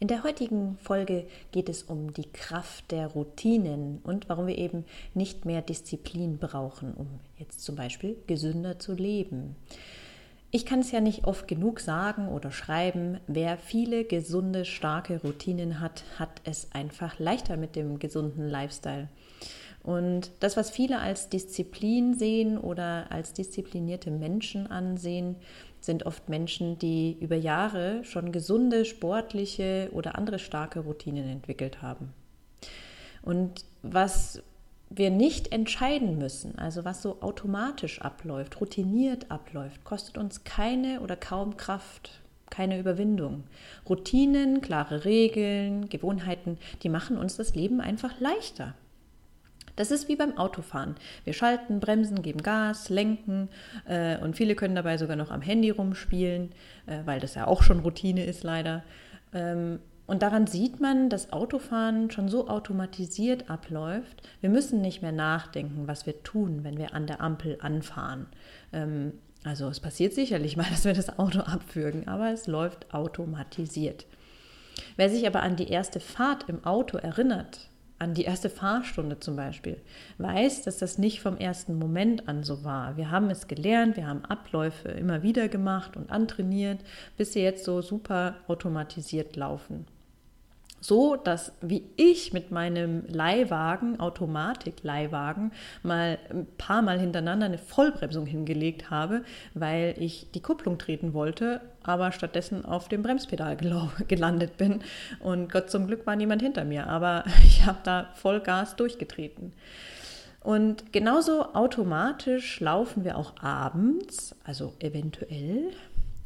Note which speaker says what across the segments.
Speaker 1: In der heutigen Folge geht es um die Kraft der Routinen und warum wir eben nicht mehr Disziplin brauchen, um jetzt zum Beispiel gesünder zu leben. Ich kann es ja nicht oft genug sagen oder schreiben, wer viele gesunde, starke Routinen hat, hat es einfach leichter mit dem gesunden Lifestyle. Und das, was viele als Disziplin sehen oder als disziplinierte Menschen ansehen, sind oft Menschen, die über Jahre schon gesunde, sportliche oder andere starke Routinen entwickelt haben. Und was wir nicht entscheiden müssen, also was so automatisch abläuft, routiniert abläuft, kostet uns keine oder kaum Kraft, keine Überwindung. Routinen, klare Regeln, Gewohnheiten, die machen uns das Leben einfach leichter. Das ist wie beim Autofahren. Wir schalten, bremsen, geben Gas, lenken äh, und viele können dabei sogar noch am Handy rumspielen, äh, weil das ja auch schon Routine ist leider. Ähm, und daran sieht man, dass Autofahren schon so automatisiert abläuft. Wir müssen nicht mehr nachdenken, was wir tun, wenn wir an der Ampel anfahren. Ähm, also es passiert sicherlich mal, dass wir das Auto abwürgen, aber es läuft automatisiert. Wer sich aber an die erste Fahrt im Auto erinnert, an die erste Fahrstunde zum Beispiel, weiß, dass das nicht vom ersten Moment an so war. Wir haben es gelernt, wir haben Abläufe immer wieder gemacht und antrainiert, bis sie jetzt so super automatisiert laufen so, dass wie ich mit meinem Leihwagen, Automatik-Leihwagen, mal ein paar Mal hintereinander eine Vollbremsung hingelegt habe, weil ich die Kupplung treten wollte, aber stattdessen auf dem Bremspedal gelandet bin. Und Gott zum Glück war niemand hinter mir, aber ich habe da voll Gas durchgetreten. Und genauso automatisch laufen wir auch abends, also eventuell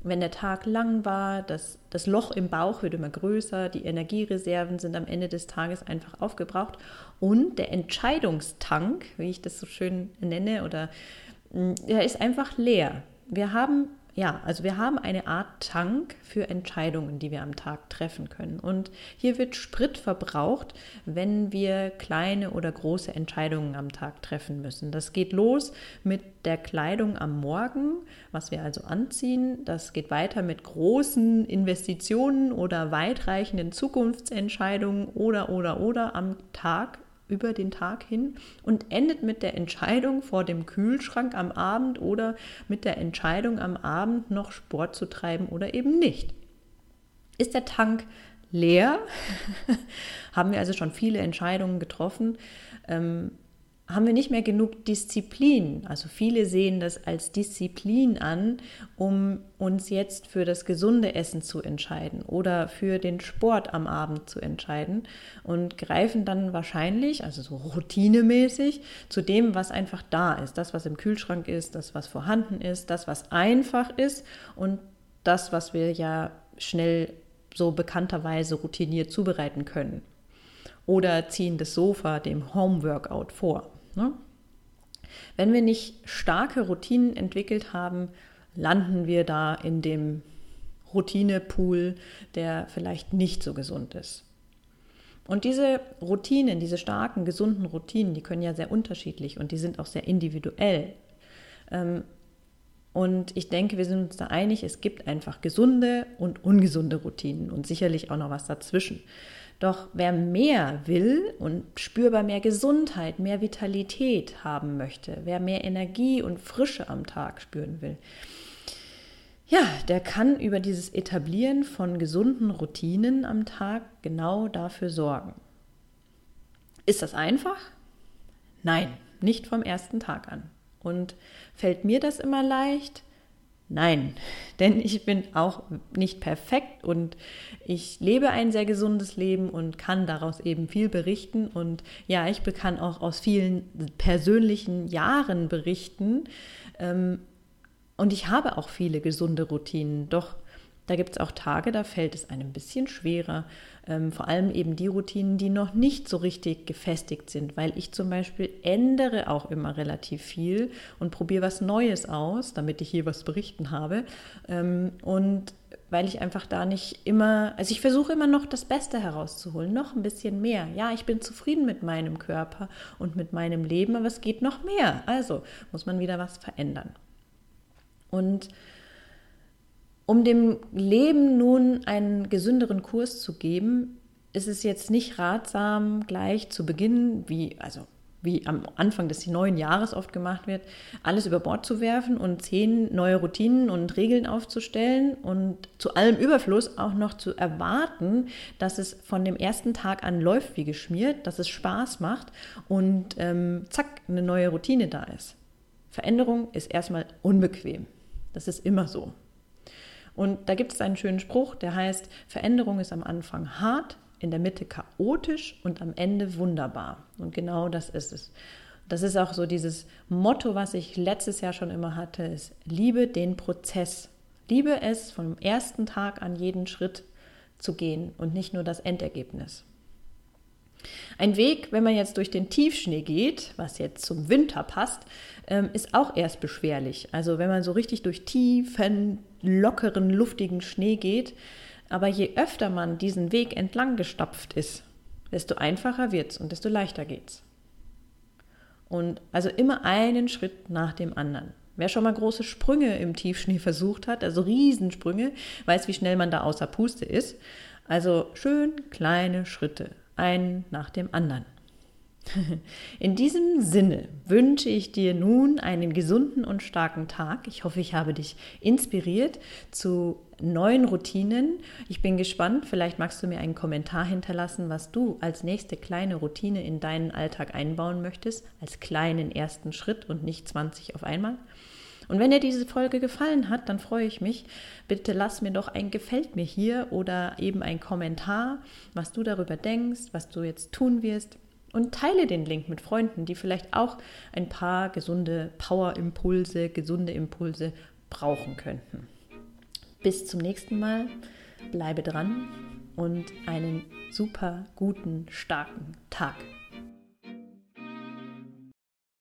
Speaker 1: wenn der Tag lang war, das, das Loch im Bauch wird immer größer, die Energiereserven sind am Ende des Tages einfach aufgebraucht und der Entscheidungstank, wie ich das so schön nenne, oder mm, der ist einfach leer. Wir haben ja, also wir haben eine Art Tank für Entscheidungen, die wir am Tag treffen können. Und hier wird Sprit verbraucht, wenn wir kleine oder große Entscheidungen am Tag treffen müssen. Das geht los mit der Kleidung am Morgen, was wir also anziehen. Das geht weiter mit großen Investitionen oder weitreichenden Zukunftsentscheidungen oder oder oder am Tag über den Tag hin und endet mit der Entscheidung vor dem Kühlschrank am Abend oder mit der Entscheidung am Abend noch Sport zu treiben oder eben nicht. Ist der Tank leer? Haben wir also schon viele Entscheidungen getroffen? Ähm, haben wir nicht mehr genug Disziplin. Also viele sehen das als Disziplin an, um uns jetzt für das gesunde Essen zu entscheiden oder für den Sport am Abend zu entscheiden und greifen dann wahrscheinlich, also so routinemäßig, zu dem, was einfach da ist. Das, was im Kühlschrank ist, das, was vorhanden ist, das, was einfach ist und das, was wir ja schnell so bekannterweise routiniert zubereiten können. Oder ziehen das Sofa dem Homeworkout vor. Ne? Wenn wir nicht starke Routinen entwickelt haben, landen wir da in dem Routinepool, der vielleicht nicht so gesund ist. Und diese Routinen, diese starken, gesunden Routinen, die können ja sehr unterschiedlich und die sind auch sehr individuell. Ähm, und ich denke, wir sind uns da einig, es gibt einfach gesunde und ungesunde Routinen und sicherlich auch noch was dazwischen. Doch wer mehr will und spürbar mehr Gesundheit, mehr Vitalität haben möchte, wer mehr Energie und Frische am Tag spüren will, ja, der kann über dieses Etablieren von gesunden Routinen am Tag genau dafür sorgen. Ist das einfach? Nein, nicht vom ersten Tag an. Und fällt mir das immer leicht? Nein, denn ich bin auch nicht perfekt und ich lebe ein sehr gesundes Leben und kann daraus eben viel berichten. Und ja, ich kann auch aus vielen persönlichen Jahren berichten. Ähm, und ich habe auch viele gesunde Routinen. Doch Da gibt es auch Tage, da fällt es einem ein bisschen schwerer. Ähm, vor allem eben die Routinen, die noch nicht so richtig gefestigt sind, weil ich zum Beispiel ändere auch immer relativ viel und probiere was Neues aus, damit ich hier was berichten habe. Ähm, und weil ich einfach da nicht immer, also ich versuche immer noch das Beste herauszuholen, noch ein bisschen mehr. Ja, ich bin zufrieden mit meinem Körper und mit meinem Leben, aber es geht noch mehr. Also muss man wieder was verändern. Und um dem Leben nun einen gesünderen Kurs zu geben, ist es jetzt nicht ratsam, gleich zu Beginn, wie, also wie am Anfang des neuen Jahres oft gemacht wird, alles über Bord zu werfen und zehn neue Routinen und Regeln aufzustellen und zu allem Überfluss auch noch zu erwarten, dass es von dem ersten Tag an läuft wie geschmiert, dass es Spaß macht und ähm, zack, eine neue Routine da ist. Veränderung ist erstmal unbequem. Das ist immer so. Und da gibt es einen schönen Spruch, der heißt, Veränderung ist am Anfang hart, in der Mitte chaotisch und am Ende wunderbar. Und genau das ist es. Das ist auch so dieses Motto, was ich letztes Jahr schon immer hatte, ist, liebe den Prozess. Liebe es, vom ersten Tag an jeden Schritt zu gehen und nicht nur das Endergebnis. Ein Weg, wenn man jetzt durch den Tiefschnee geht, was jetzt zum Winter passt, ähm, ist auch erst beschwerlich. Also wenn man so richtig durch tiefen, lockeren, luftigen Schnee geht, aber je öfter man diesen Weg entlang gestapft ist, desto einfacher wird es und desto leichter geht's. Und also immer einen Schritt nach dem anderen. Wer schon mal große Sprünge im Tiefschnee versucht hat, also Riesensprünge, weiß, wie schnell man da außer Puste ist. Also schön kleine Schritte einen nach dem anderen. In diesem Sinne wünsche ich dir nun einen gesunden und starken Tag. Ich hoffe, ich habe dich inspiriert zu neuen Routinen. Ich bin gespannt, vielleicht magst du mir einen Kommentar hinterlassen, was du als nächste kleine Routine in deinen Alltag einbauen möchtest, als kleinen ersten Schritt und nicht 20 auf einmal. Und wenn dir diese Folge gefallen hat, dann freue ich mich. Bitte lass mir doch ein Gefällt mir hier oder eben ein Kommentar, was du darüber denkst, was du jetzt tun wirst. Und teile den Link mit Freunden, die vielleicht auch ein paar gesunde Power-Impulse, gesunde Impulse brauchen könnten. Bis zum nächsten Mal. Bleibe dran und einen super guten, starken Tag.